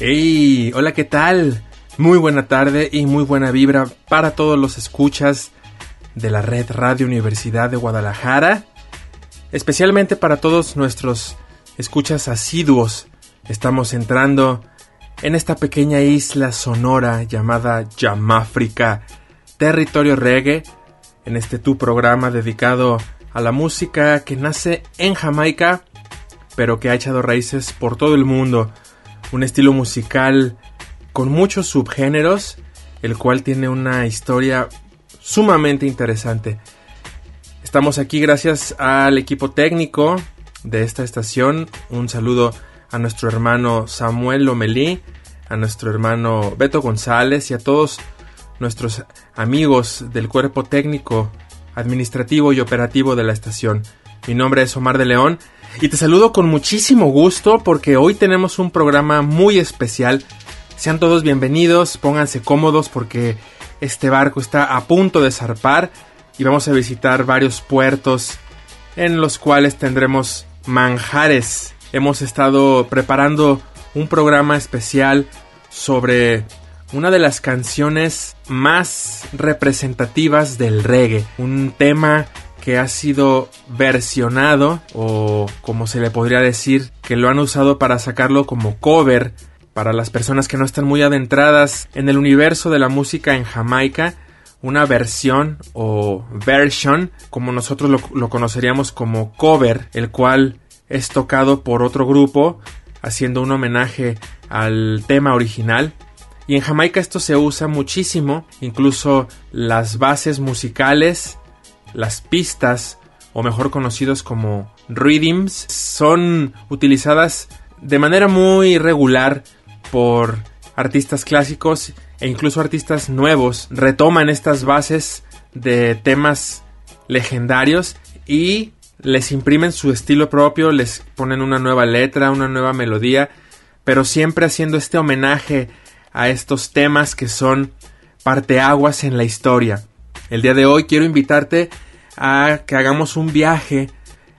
Hey, hola, ¿qué tal? Muy buena tarde y muy buena vibra para todos los escuchas de la red Radio Universidad de Guadalajara, especialmente para todos nuestros escuchas asiduos. Estamos entrando en esta pequeña isla sonora llamada Yamáfrica, territorio reggae, en este tu programa dedicado a la música que nace en Jamaica, pero que ha echado raíces por todo el mundo un estilo musical con muchos subgéneros, el cual tiene una historia sumamente interesante. Estamos aquí gracias al equipo técnico de esta estación. Un saludo a nuestro hermano Samuel Lomelí, a nuestro hermano Beto González y a todos nuestros amigos del cuerpo técnico, administrativo y operativo de la estación. Mi nombre es Omar de León y te saludo con muchísimo gusto porque hoy tenemos un programa muy especial. Sean todos bienvenidos, pónganse cómodos porque este barco está a punto de zarpar y vamos a visitar varios puertos en los cuales tendremos manjares. Hemos estado preparando un programa especial sobre una de las canciones más representativas del reggae, un tema que ha sido versionado o como se le podría decir que lo han usado para sacarlo como cover para las personas que no están muy adentradas en el universo de la música en Jamaica una versión o version como nosotros lo, lo conoceríamos como cover el cual es tocado por otro grupo haciendo un homenaje al tema original. Y en Jamaica esto se usa muchísimo incluso las bases musicales las pistas, o mejor conocidos como rhythms, son utilizadas de manera muy regular por artistas clásicos e incluso artistas nuevos. Retoman estas bases de temas legendarios y les imprimen su estilo propio, les ponen una nueva letra, una nueva melodía, pero siempre haciendo este homenaje a estos temas que son parteaguas en la historia. El día de hoy quiero invitarte a que hagamos un viaje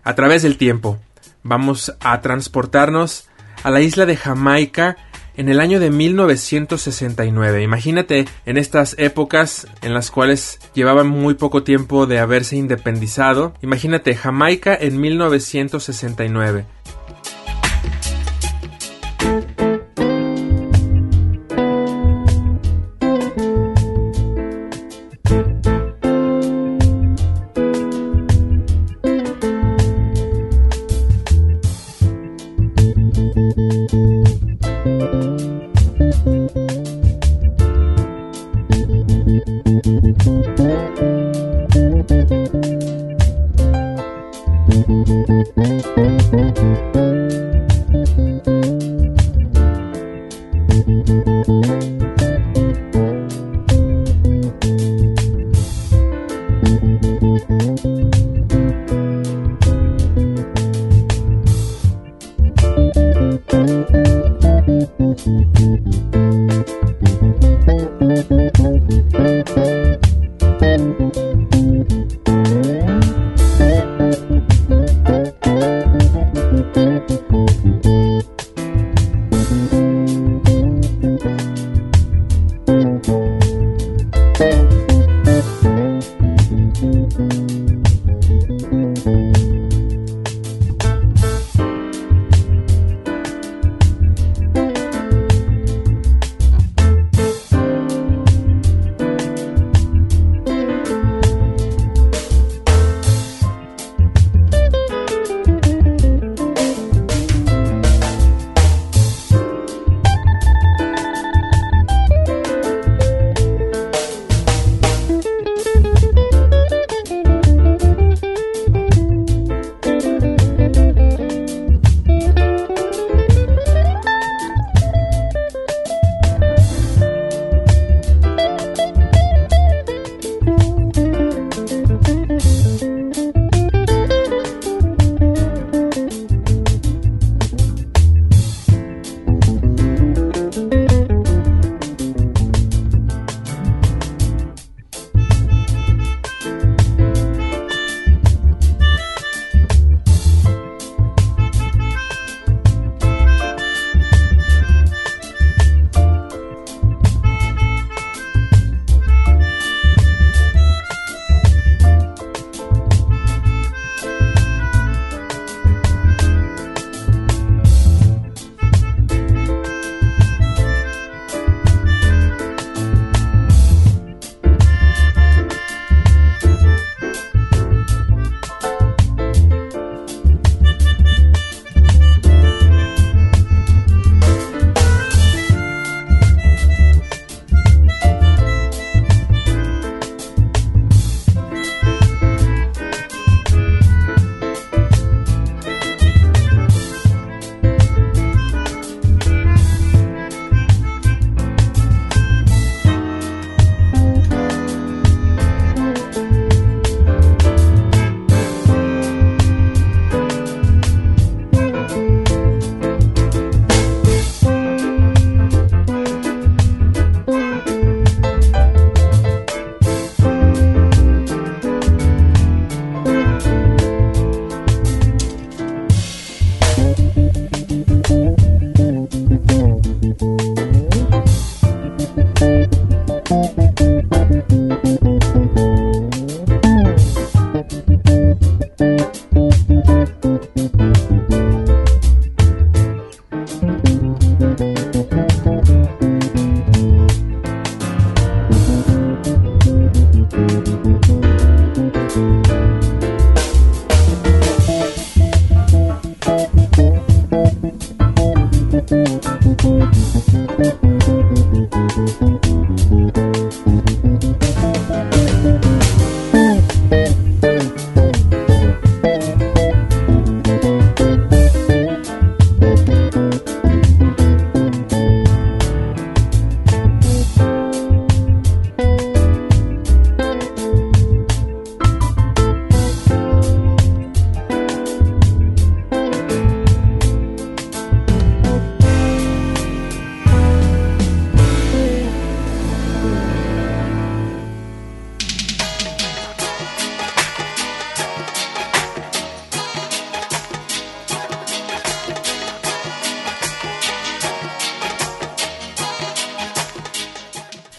a través del tiempo. Vamos a transportarnos a la isla de Jamaica en el año de 1969. Imagínate en estas épocas en las cuales llevaban muy poco tiempo de haberse independizado. Imagínate Jamaica en 1969.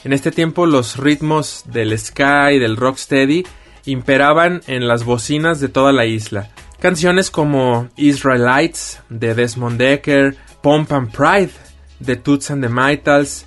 En este tiempo los ritmos del ska y del rocksteady imperaban en las bocinas de toda la isla. Canciones como Israelites de Desmond Decker, Pomp and Pride de Toots and the Maytals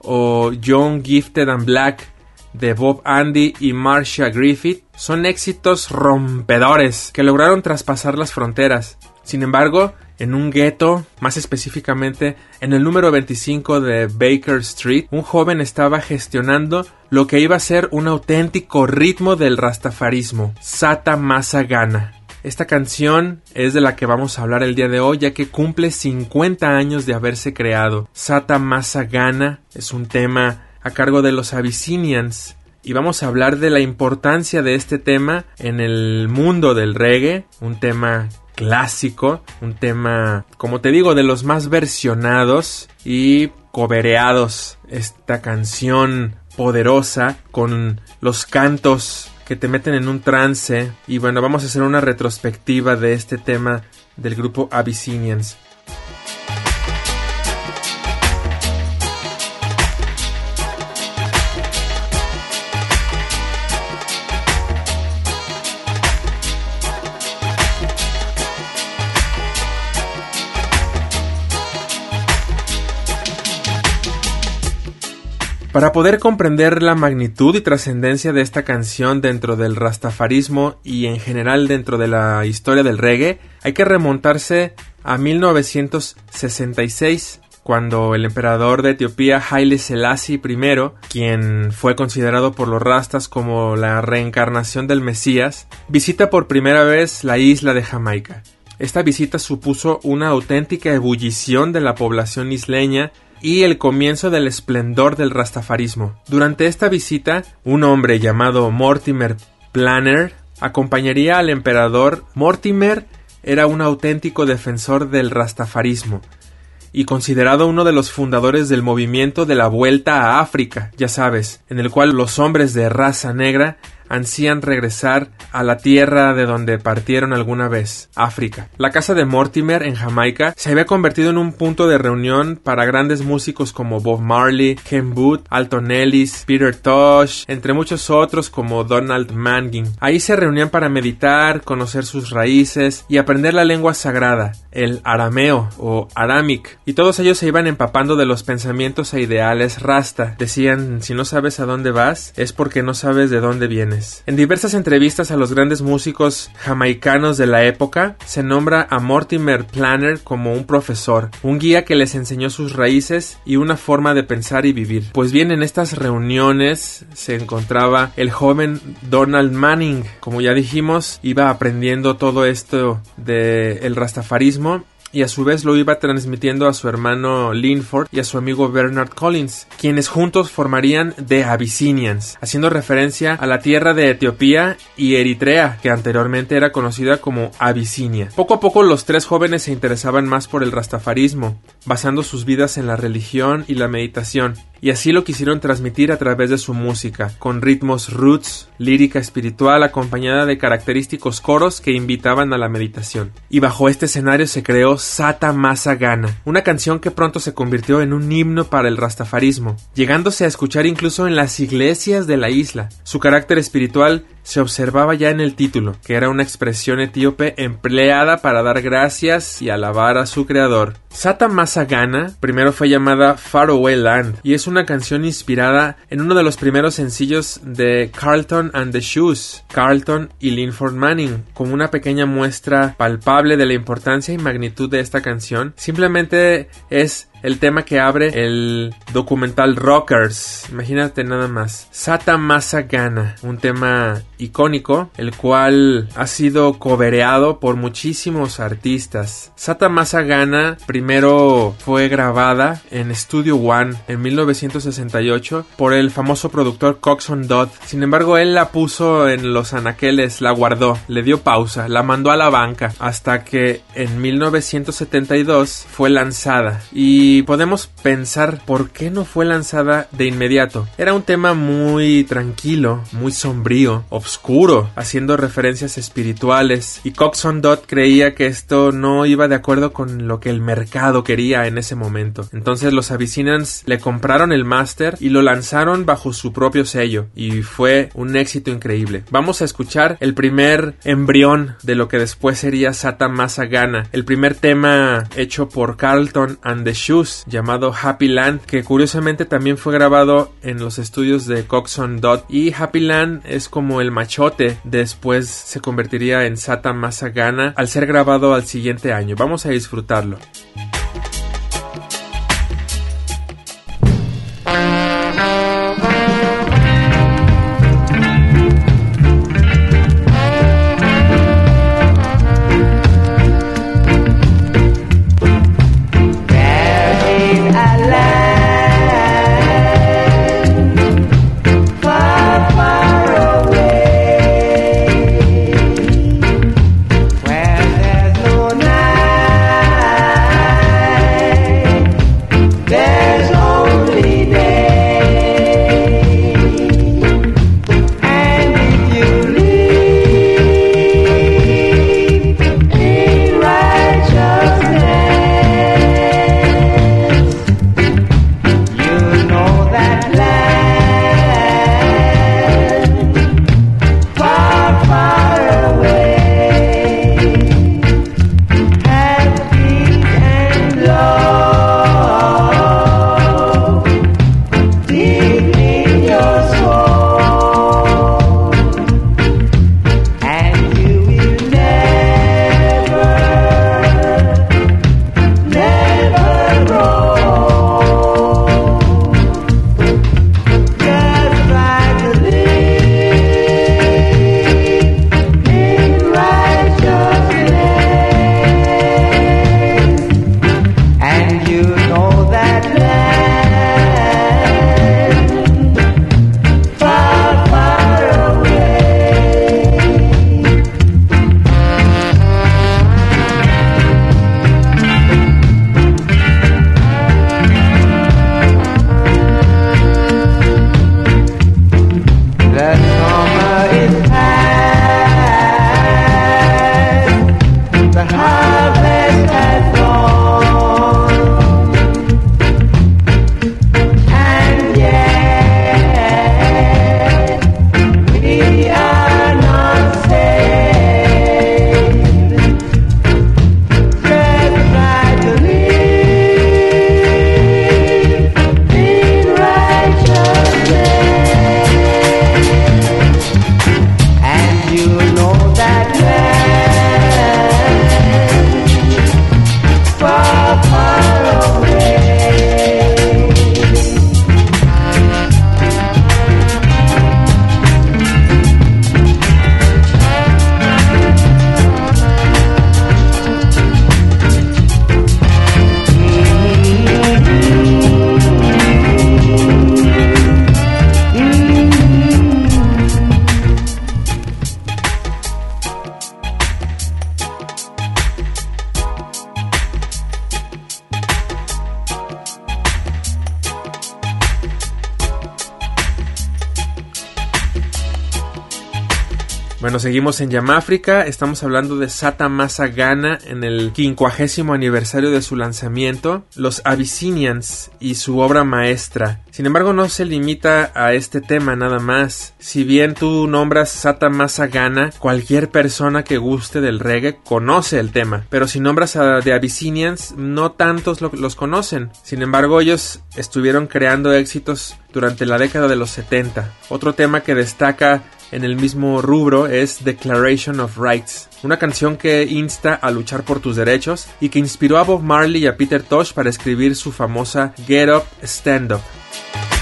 o Young Gifted and Black de Bob Andy y Marcia Griffith son éxitos rompedores que lograron traspasar las fronteras. Sin embargo, en un gueto, más específicamente en el número 25 de Baker Street, un joven estaba gestionando lo que iba a ser un auténtico ritmo del rastafarismo, Sata Masa Gana. Esta canción es de la que vamos a hablar el día de hoy, ya que cumple 50 años de haberse creado. Sata Masa Gana es un tema a cargo de los Abyssinians y vamos a hablar de la importancia de este tema en el mundo del reggae, un tema clásico, un tema, como te digo, de los más versionados y cobereados. Esta canción poderosa con los cantos que te meten en un trance y bueno, vamos a hacer una retrospectiva de este tema del grupo Abyssinians. Para poder comprender la magnitud y trascendencia de esta canción dentro del rastafarismo y en general dentro de la historia del reggae, hay que remontarse a 1966, cuando el emperador de Etiopía Haile Selassie I, quien fue considerado por los rastas como la reencarnación del Mesías, visita por primera vez la isla de Jamaica. Esta visita supuso una auténtica ebullición de la población isleña y el comienzo del esplendor del rastafarismo. Durante esta visita, un hombre llamado Mortimer Planner acompañaría al emperador. Mortimer era un auténtico defensor del rastafarismo y considerado uno de los fundadores del movimiento de la Vuelta a África, ya sabes, en el cual los hombres de raza negra ansían regresar a la tierra de donde partieron alguna vez, África. La casa de Mortimer en Jamaica se había convertido en un punto de reunión para grandes músicos como Bob Marley, Ken Booth, Alton Ellis, Peter Tosh, entre muchos otros como Donald Mangin. Ahí se reunían para meditar, conocer sus raíces y aprender la lengua sagrada, el arameo o aramic, y todos ellos se iban empapando de los pensamientos e ideales rasta. Decían, si no sabes a dónde vas, es porque no sabes de dónde vienes. En diversas entrevistas a los grandes músicos jamaicanos de la época, se nombra a Mortimer Planner como un profesor, un guía que les enseñó sus raíces y una forma de pensar y vivir. Pues bien, en estas reuniones se encontraba el joven Donald Manning, como ya dijimos, iba aprendiendo todo esto del el rastafarismo y a su vez lo iba transmitiendo a su hermano Linford y a su amigo Bernard Collins, quienes juntos formarían The Abyssinians, haciendo referencia a la tierra de Etiopía y Eritrea, que anteriormente era conocida como Abisinia. Poco a poco los tres jóvenes se interesaban más por el rastafarismo, basando sus vidas en la religión y la meditación, y así lo quisieron transmitir a través de su música, con ritmos roots, lírica espiritual acompañada de característicos coros que invitaban a la meditación. Y bajo este escenario se creó Sata Masa Gana, una canción que pronto se convirtió en un himno para el rastafarismo, llegándose a escuchar incluso en las iglesias de la isla. Su carácter espiritual se observaba ya en el título, que era una expresión etíope empleada para dar gracias y alabar a su creador. Sata Masagana primero fue llamada Faraway Land y es una canción inspirada en uno de los primeros sencillos de Carlton and the Shoes, Carlton y Linford Manning, como una pequeña muestra palpable de la importancia y magnitud de esta canción. Simplemente es el tema que abre el documental Rockers. Imagínate nada más. Sata Masa Gana, un tema icónico, el cual ha sido cobereado por muchísimos artistas. Sata Masa Gana primero fue grabada en Studio One en 1968 por el famoso productor Coxon Dodd. Sin embargo, él la puso en los anaqueles, la guardó, le dio pausa, la mandó a la banca hasta que en 1972 fue lanzada y y podemos pensar por qué no fue lanzada de inmediato. Era un tema muy tranquilo, muy sombrío, oscuro, haciendo referencias espirituales y Coxon Dot creía que esto no iba de acuerdo con lo que el mercado quería en ese momento. Entonces los Abyssinians le compraron el máster y lo lanzaron bajo su propio sello y fue un éxito increíble. Vamos a escuchar el primer embrión de lo que después sería Sata Masagana, el primer tema hecho por Carlton and the Shoes llamado Happy Land que curiosamente también fue grabado en los estudios de Coxon Dot y Happy Land es como el machote después se convertiría en Sata Masagana al ser grabado al siguiente año. Vamos a disfrutarlo. Seguimos en Yamáfrica, estamos hablando de Sata Masa Gana en el quincuagésimo aniversario de su lanzamiento, Los Abyssinians y su obra maestra. Sin embargo, no se limita a este tema nada más. Si bien tú nombras Sata Masa Gana, cualquier persona que guste del reggae conoce el tema, pero si nombras a The Abyssinians, no tantos los conocen. Sin embargo, ellos estuvieron creando éxitos durante la década de los 70. Otro tema que destaca en el mismo rubro es Declaration of Rights, una canción que insta a luchar por tus derechos y que inspiró a Bob Marley y a Peter Tosh para escribir su famosa Get Up, Stand Up.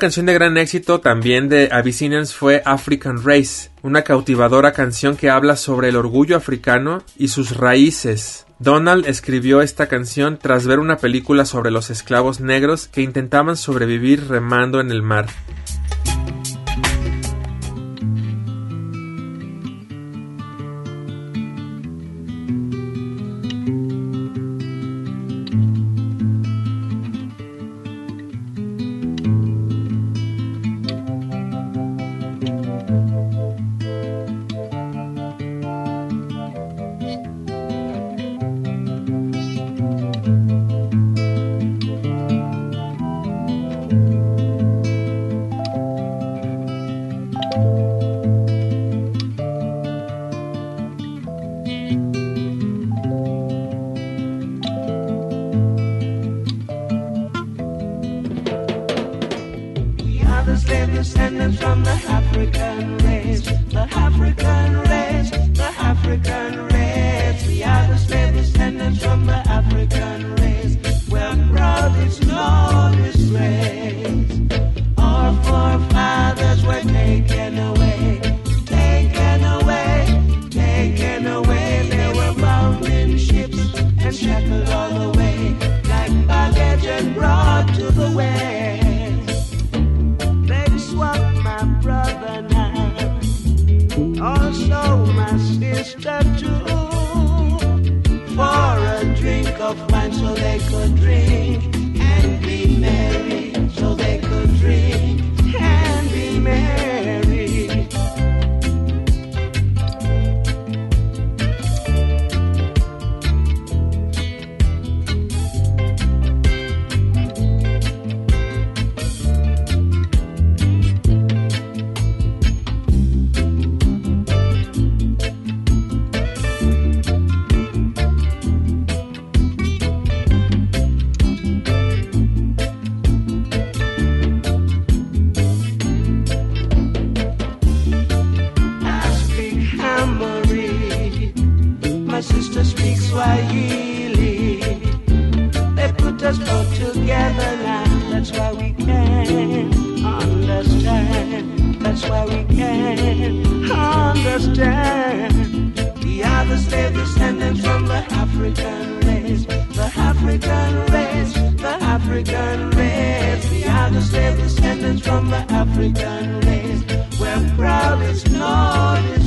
Canción de gran éxito también de Abyssinians fue African Race, una cautivadora canción que habla sobre el orgullo africano y sus raíces. Donald escribió esta canción tras ver una película sobre los esclavos negros que intentaban sobrevivir remando en el mar. Swahili. They put us all together. That's why we can understand. That's why we can understand. We are the slave descendants from the African race. The African race. The African race. We are the slave descendants from the African race. We're proud, it's not.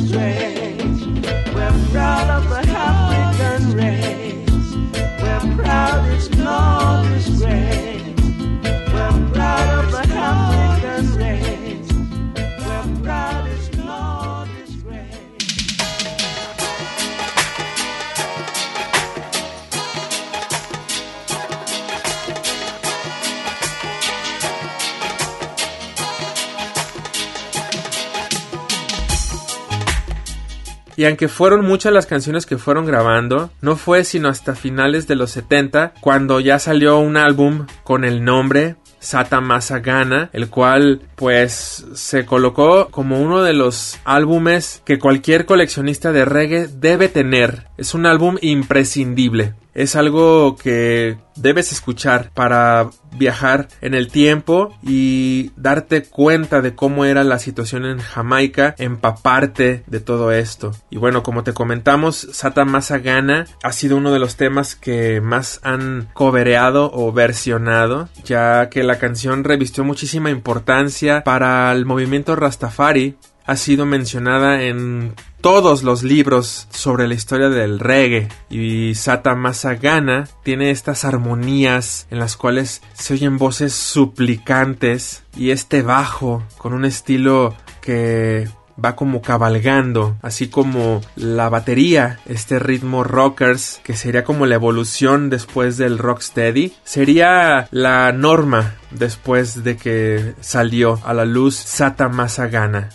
Y aunque fueron muchas las canciones que fueron grabando, no fue sino hasta finales de los 70 cuando ya salió un álbum con el nombre Sata Masagana, el cual pues se colocó como uno de los álbumes que cualquier coleccionista de reggae debe tener. Es un álbum imprescindible. Es algo que debes escuchar para viajar en el tiempo y darte cuenta de cómo era la situación en Jamaica, empaparte de todo esto. Y bueno, como te comentamos, Sata Masagana ha sido uno de los temas que más han cobereado o versionado, ya que la canción revistió muchísima importancia para el movimiento Rastafari ha sido mencionada en todos los libros sobre la historia del reggae y Sata Masagana tiene estas armonías en las cuales se oyen voces suplicantes y este bajo con un estilo que va como cabalgando, así como la batería, este ritmo rockers, que sería como la evolución después del rocksteady, sería la norma después de que salió a la luz Sata Masagana.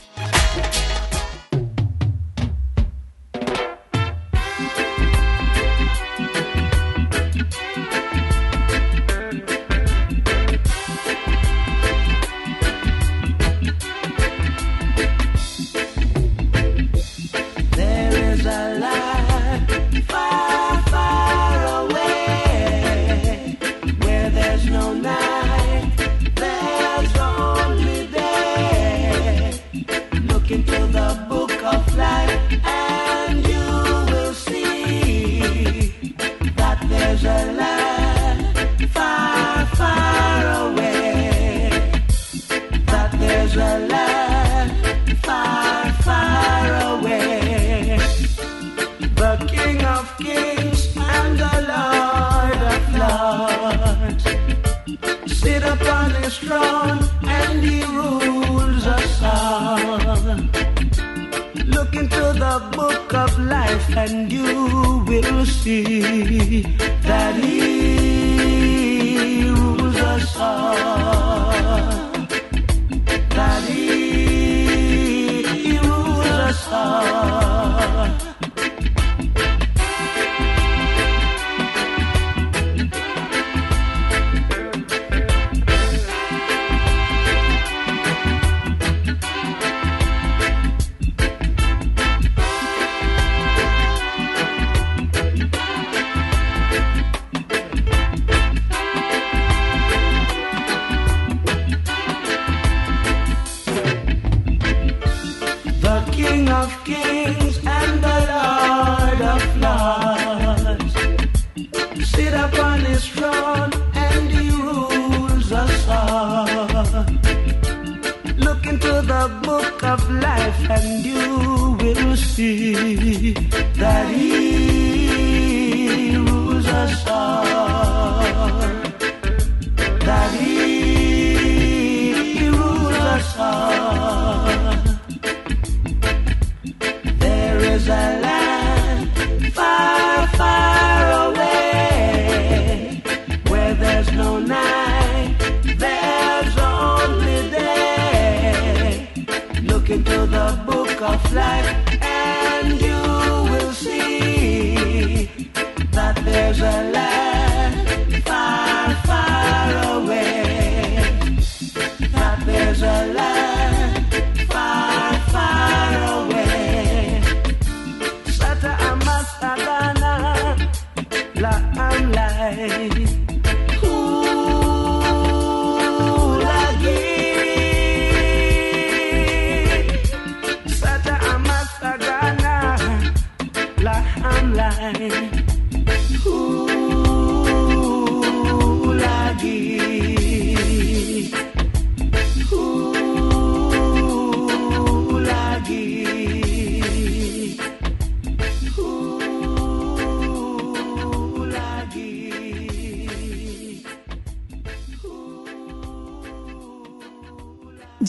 爱。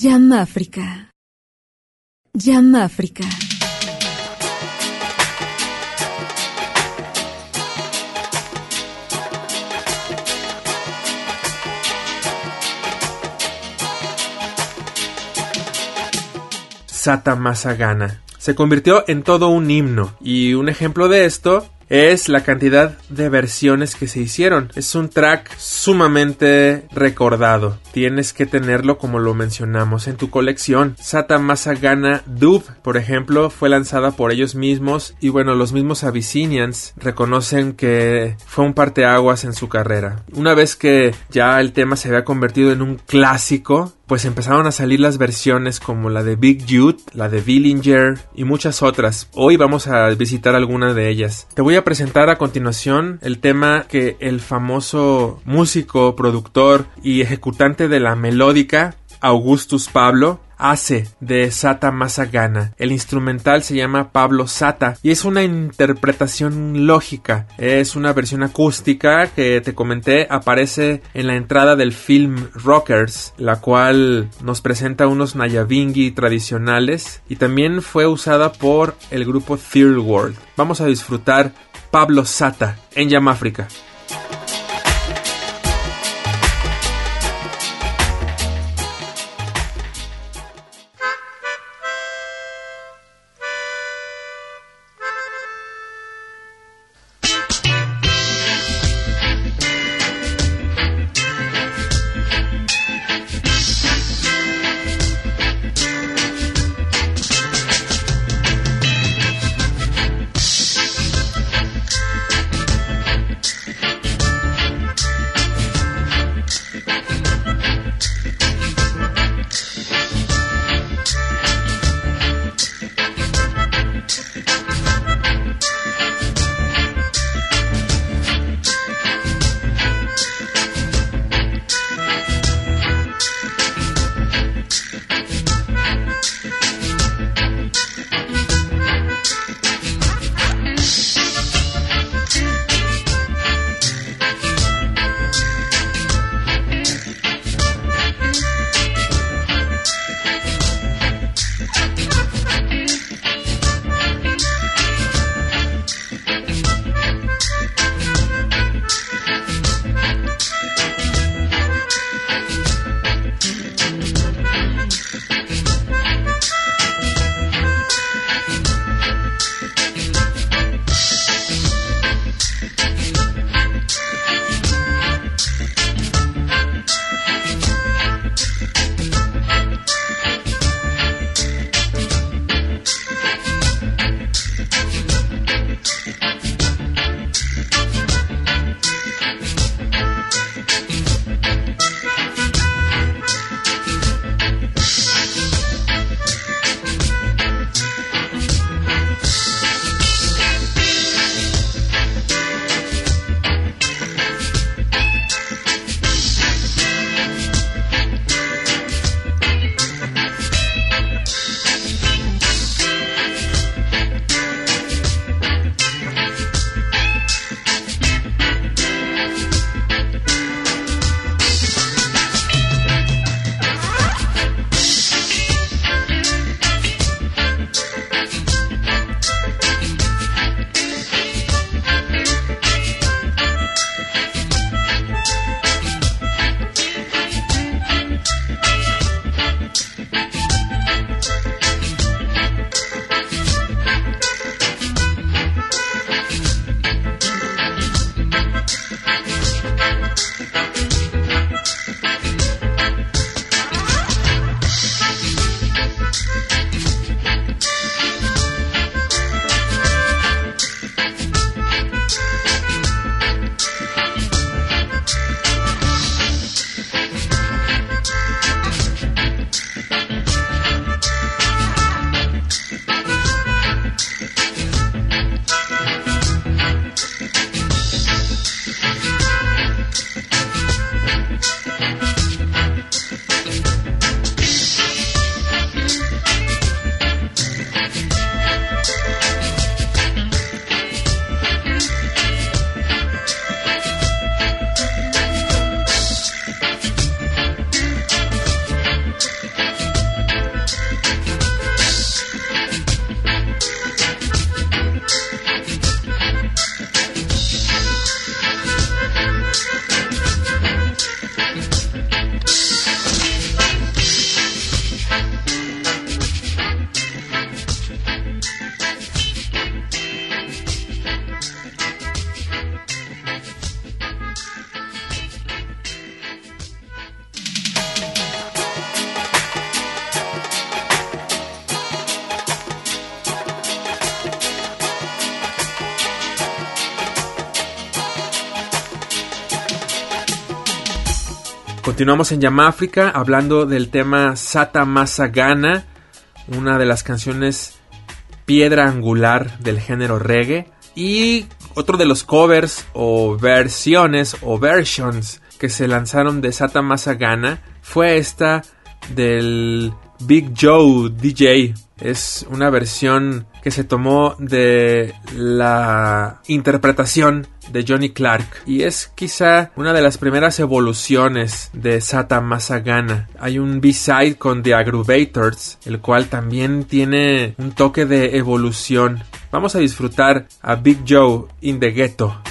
Jam África. Jam África. Sata Masagana. Se convirtió en todo un himno y un ejemplo de esto es la cantidad de versiones que se hicieron. Es un track sumamente recordado. Tienes que tenerlo como lo mencionamos en tu colección. Sata Masagana Dub, por ejemplo, fue lanzada por ellos mismos y bueno, los mismos Abyssinians reconocen que fue un parteaguas en su carrera. Una vez que ya el tema se había convertido en un clásico, pues empezaron a salir las versiones como la de Big Jude, la de Billinger y muchas otras. Hoy vamos a visitar alguna de ellas. Te voy a presentar a continuación el tema que el famoso músico, productor y ejecutante de la melódica Augustus Pablo hace de Sata Masagana. El instrumental se llama Pablo Sata y es una interpretación lógica. Es una versión acústica que te comenté aparece en la entrada del film Rockers, la cual nos presenta unos Nayabingi tradicionales y también fue usada por el grupo Third World. Vamos a disfrutar Pablo Sata en Yamáfrica. Continuamos en Yamáfrica hablando del tema Sata Masagana, una de las canciones piedra angular del género reggae. Y otro de los covers o versiones o versions que se lanzaron de Sata Masagana fue esta del Big Joe DJ. Es una versión que se tomó de la interpretación de Johnny Clark y es quizá una de las primeras evoluciones de Sata Masagana. Hay un B-side con The Aggrovators, el cual también tiene un toque de evolución. Vamos a disfrutar a Big Joe in the Ghetto.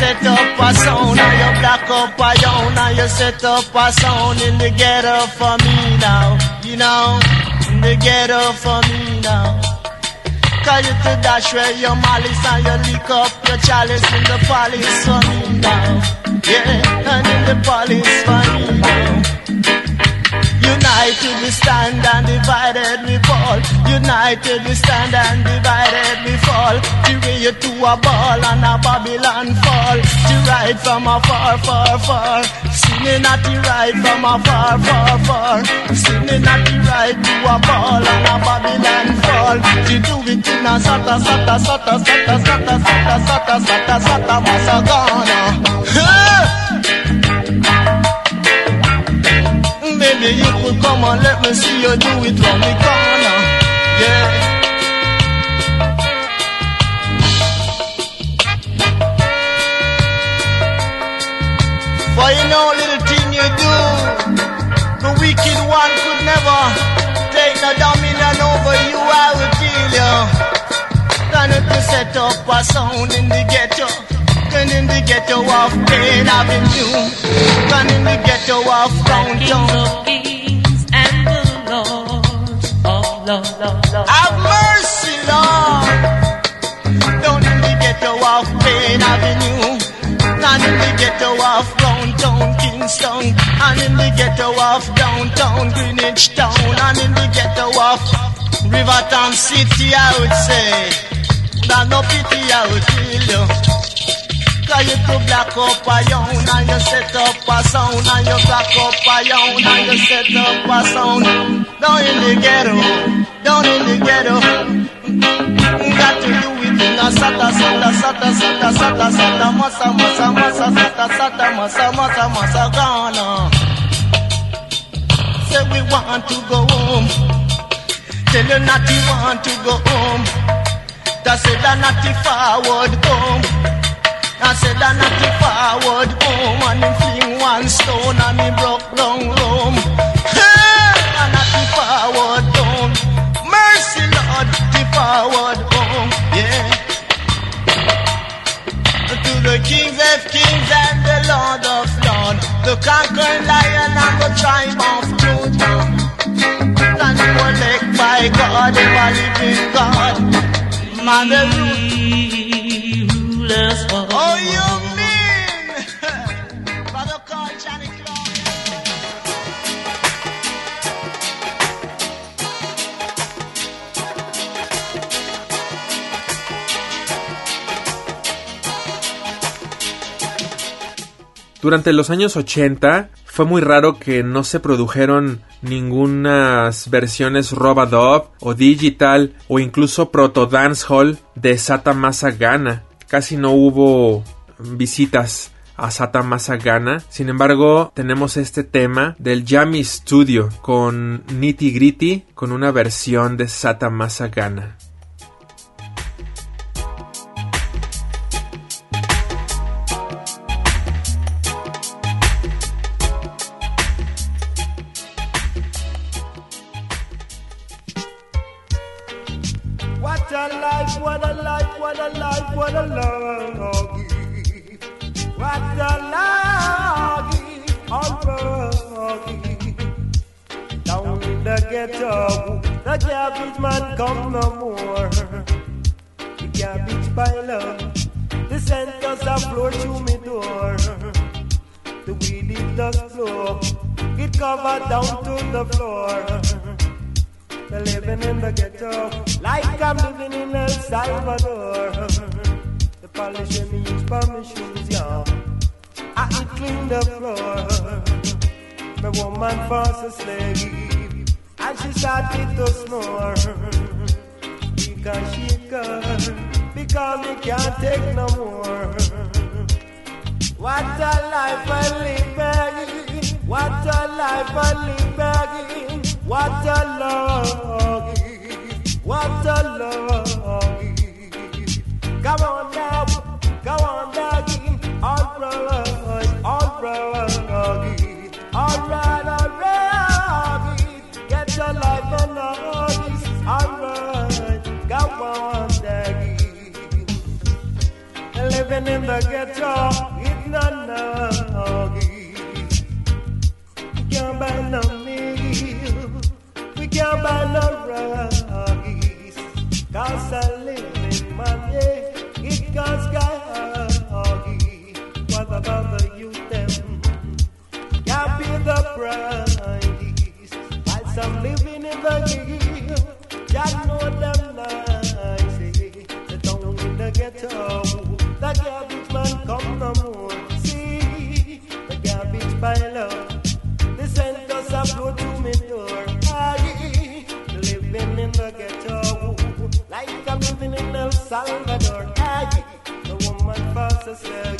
Set up a sound and you black up a young and you set up a sound in the ghetto for me now. You know, in the ghetto for me now. Cause you to dash where your malice and you lick up your chalice in the police for me now. Yeah, and in the police for me now. United we stand and divided we fall. United we stand and divided we fall. To you to a ball and a Babylon fall. To ride from a far, far, far. Singing at the ride from a far, far. Singing at the ride to a ball and a Babylon fall. To do it in a sata, sata, sata, sata, sata, sata, sata, sata, sata, masagana. Baby, you could come and let me see you do it from the corner. Yeah. For you know, little thing you do, the wicked one could never take the dominion over you, I will tell you. Gonna to set up a sound in the ghetto. The ghetto of Pain Avenue. Gone in the ghetto of Kings downtown. of and the lords. Have mercy, Lord. Down in the ghetto of Pain Avenue. And in the ghetto of downtown Kingston. And in the ghetto of downtown Greenwich Town. And in the ghetto of Rivertown City, I would say. There's no pity, I would tell you. Cause you to black up a young and you set up a sound and you black up a young and you set up a sound down in the ghetto, down in the ghetto. Got to do it in a sata sata sata sata sata sata masa masa masa sata sata masa masa masa Ghana. Say we want to go home. Tell you not you want to go home. That said that not the forward home. I said that not the forward home and him fling one stone and he broke down home. Hey, and not the forward home. Mercy Lord, the forward home. Yeah. To the kings of kings and the Lord of lords, the conquering lion and the tribe of Judah. And they were led by God, they were living God. Man, the mm, rulers for Durante los años 80 fue muy raro que no se produjeron ningunas versiones Robadub o Digital o incluso Proto Dancehall de Sata Masagana. Casi no hubo visitas a Sata Masagana. Sin embargo, tenemos este tema del Jammy Studio con Nitty Gritty con una versión de Sata Masagana. My woman falls asleep, and she started to snore. Because she got, because me can't take no more. What a life I live. What a life I live. What a love. What a love. Come on now. Come on doggy. All right. All right. In the ghetto, it's not nuggy. We can't buy no meal, we can't buy no. Cause I price. While some living in the hill, just know them nice. They don't in the ghetto. The garbage man come no more. See the garbage pile up. The centers are flow to me door. I living in the ghetto, like I'm living in El Salvador. I the woman fast asleep,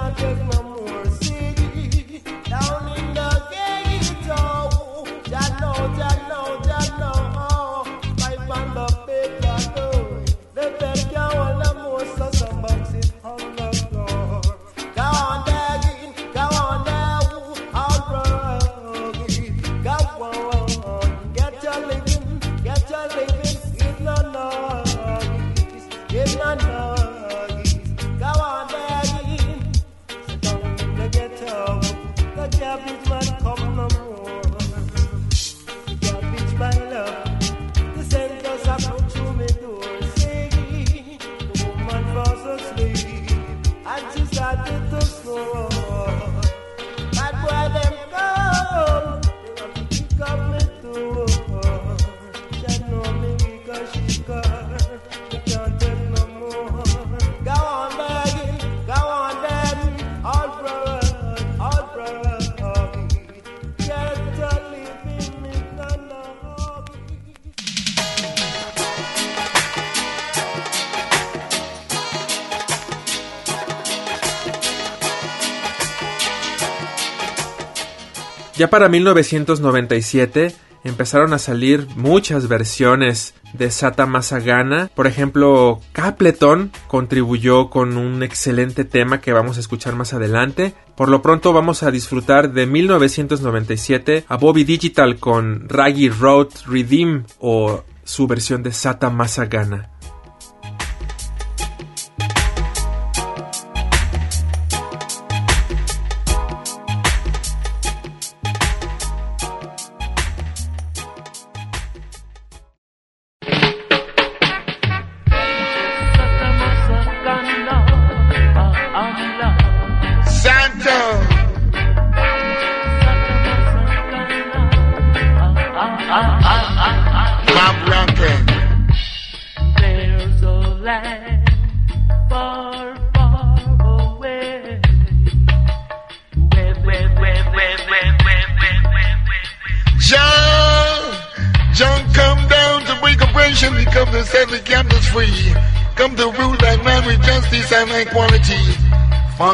can't take no Ya para 1997 empezaron a salir muchas versiones de Sata Masagana. Por ejemplo, Capleton contribuyó con un excelente tema que vamos a escuchar más adelante. Por lo pronto vamos a disfrutar de 1997 a Bobby Digital con Raggy Road Redeem o su versión de Sata Masagana.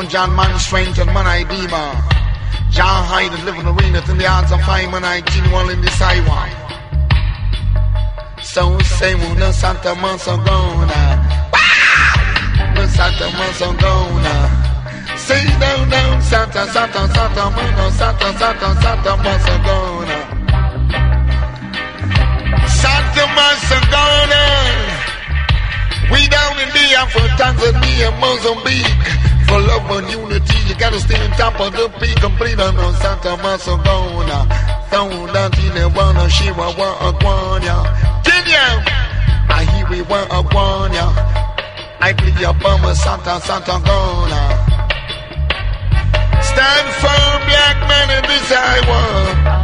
John man strength and man redeemer. John hide and live in rain in the odds of five man I one in the sidewalk. So say una Santa Mansagona. No Santa Mansagona. say down, down, Santa, Santa, Santa, Mono, Santa, Santa, Santa, Masagona. Santa Masagona. We down in the for Tanzania, Mozambique. For love and unity, you gotta stay on top of the peak. Complete on Santa Masagona. The one of Shiva, one of Guanya. Kenya, I hear we want a Guanya. I play a bummer, Santa, Santa Gona. Stand firm, black man, in this I want.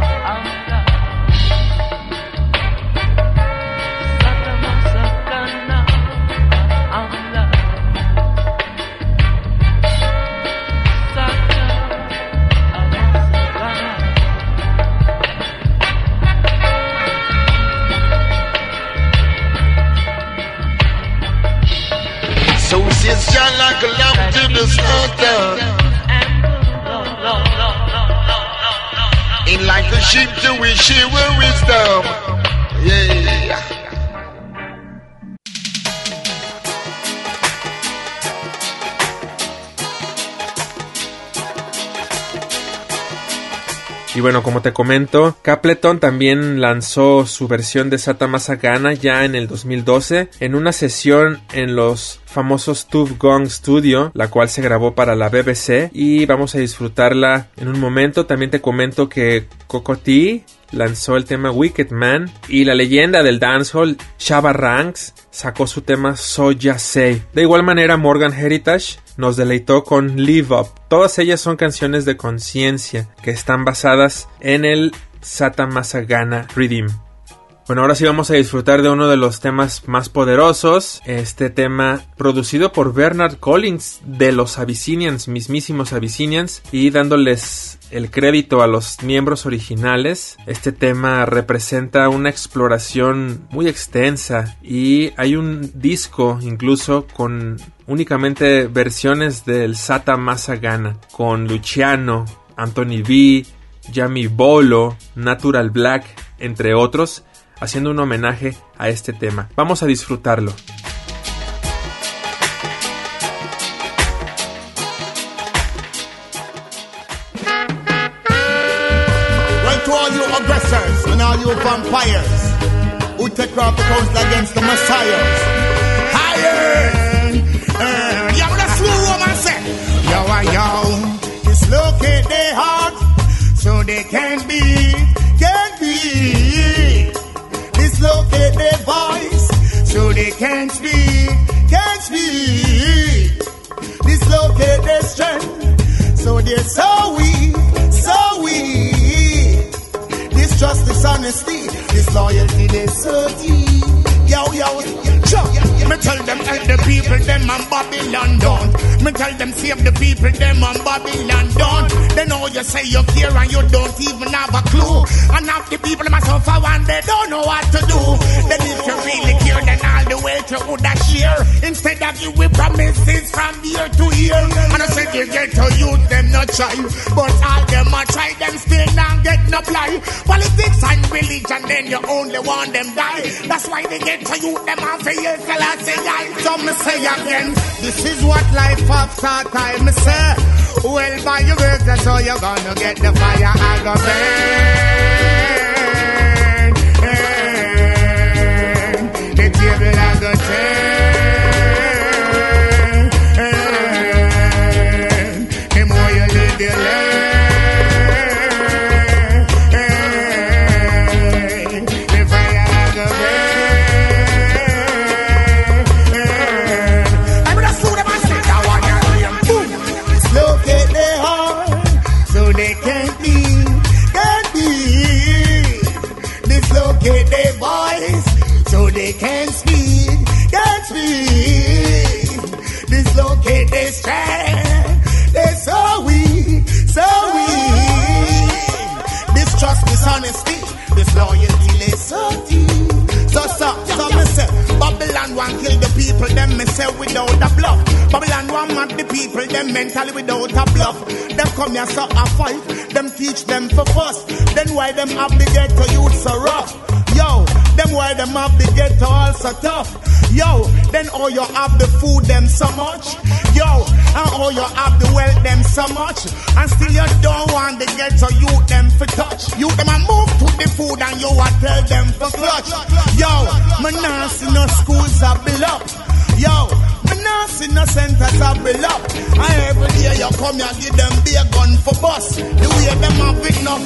Comento, Capleton también lanzó su versión de Sata Masagana ya en el 2012 en una sesión en los famosos Tube Gong Studio, la cual se grabó para la BBC y vamos a disfrutarla en un momento. También te comento que Cocotí lanzó el tema Wicked Man y la leyenda del dancehall Shabba Ranks sacó su tema So Ya Say. De igual manera Morgan Heritage nos deleitó con Live Up. Todas ellas son canciones de conciencia que están basadas en el Sata Masagana Rhythm. Bueno, ahora sí vamos a disfrutar de uno de los temas más poderosos. Este tema producido por Bernard Collins de los Abyssinians, mismísimos Abyssinians, y dándoles el crédito a los miembros originales. Este tema representa una exploración muy extensa y hay un disco incluso con únicamente versiones del Sata Masagana, con Luciano, Anthony B, Yami Bolo, Natural Black, entre otros haciendo un homenaje a este tema. Vamos a disfrutarlo. Dislocate their voice so they can't speak, can't speak. Dislocate their strength so they're so weak, so weak. Distrust, dishonesty, disloyalty, they so deep. Yo, yo, yo, me tell them help the people, them and Babylon don't. Me tell them save the people, them and Babylon don't. They know you say you care and you don't even have a clue. And half the people a suffer and they don't know what to do. Then if you really care, then all the way to would a share. Instead of you with promises from year to year. And I said you get to youth, them not try. But all them a try, them still not get no apply. Politics and religion, then you only want them die. That's why they get to you, them and for till I say I. So me say again, this is what life after time me say. Well, by your words, that's how you're gonna get the fire. I go burn. The table I go turn. So much. And still you don't want the ghetto youth them for touch. You them a move to the food and you a tell them for clutch. Yo, me nah see no schools a build up. Yo, me nah see no centers a build up. And every day you come here give them be gun for bus. The way them have enough,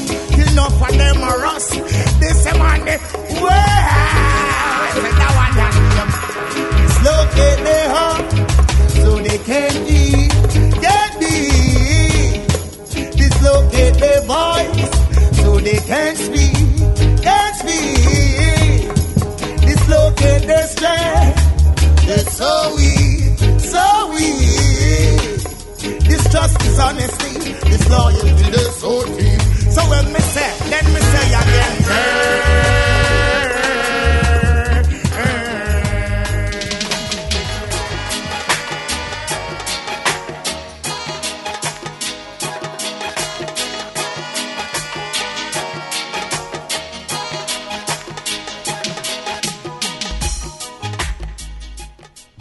Distrust is honesty, disloyalty, they're so deep. So when me say, then me say again.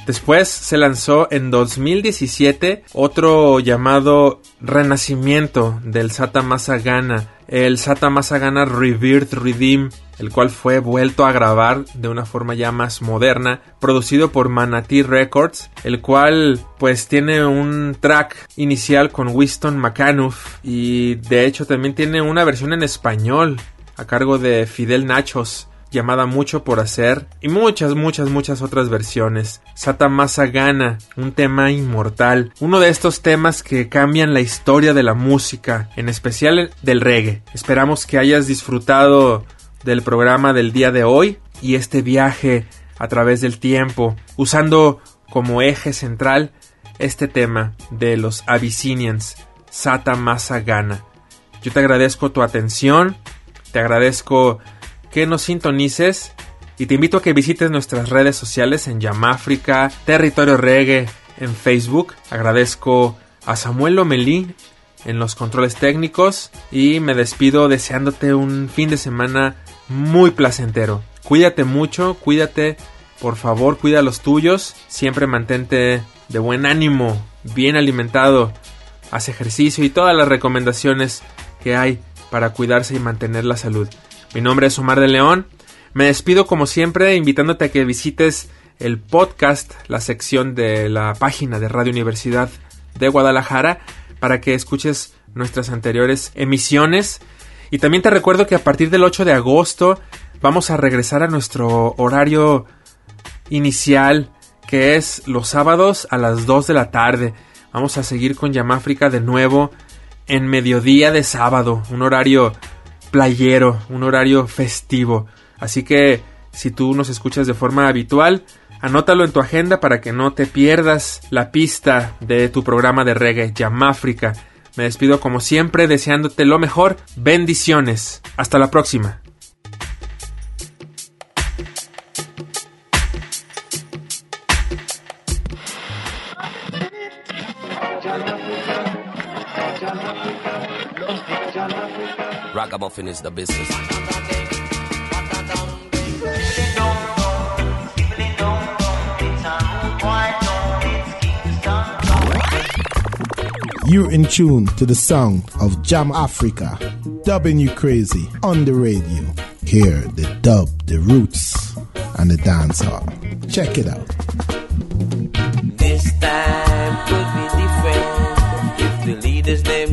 Después se lanzó en 2017 otro llamado Renacimiento del Sata Masagana, el Sata Masagana Rebirth Redeem, el cual fue vuelto a grabar de una forma ya más moderna, producido por Manatee Records, el cual pues tiene un track inicial con Winston McAnuff y de hecho también tiene una versión en español a cargo de Fidel Nachos llamada Mucho por Hacer y muchas, muchas, muchas otras versiones. Sata Masagana, un tema inmortal, uno de estos temas que cambian la historia de la música, en especial del reggae. Esperamos que hayas disfrutado del programa del día de hoy y este viaje a través del tiempo, usando como eje central este tema de los Abyssinians, Sata Masagana. Yo te agradezco tu atención, te agradezco que nos sintonices y te invito a que visites nuestras redes sociales en Yamáfrica, Territorio Reggae, en Facebook. Agradezco a Samuel Lomelí en los controles técnicos y me despido deseándote un fin de semana muy placentero. Cuídate mucho, cuídate, por favor, cuida a los tuyos, siempre mantente de buen ánimo, bien alimentado, haz ejercicio y todas las recomendaciones que hay para cuidarse y mantener la salud. Mi nombre es Omar de León. Me despido como siempre invitándote a que visites el podcast, la sección de la página de Radio Universidad de Guadalajara, para que escuches nuestras anteriores emisiones. Y también te recuerdo que a partir del 8 de agosto vamos a regresar a nuestro horario inicial, que es los sábados a las 2 de la tarde. Vamos a seguir con Yamáfrica de nuevo en mediodía de sábado, un horario playero, un horario festivo. Así que si tú nos escuchas de forma habitual, anótalo en tu agenda para que no te pierdas la pista de tu programa de reggae Yamáfrica. Me despido como siempre deseándote lo mejor. Bendiciones. Hasta la próxima. Ragamuffin is the business. You're in tune to the sound of Jam Africa, dubbing you crazy on the radio. Hear the dub, the roots, and the dancehall. Check it out. This time could be different if the leaders they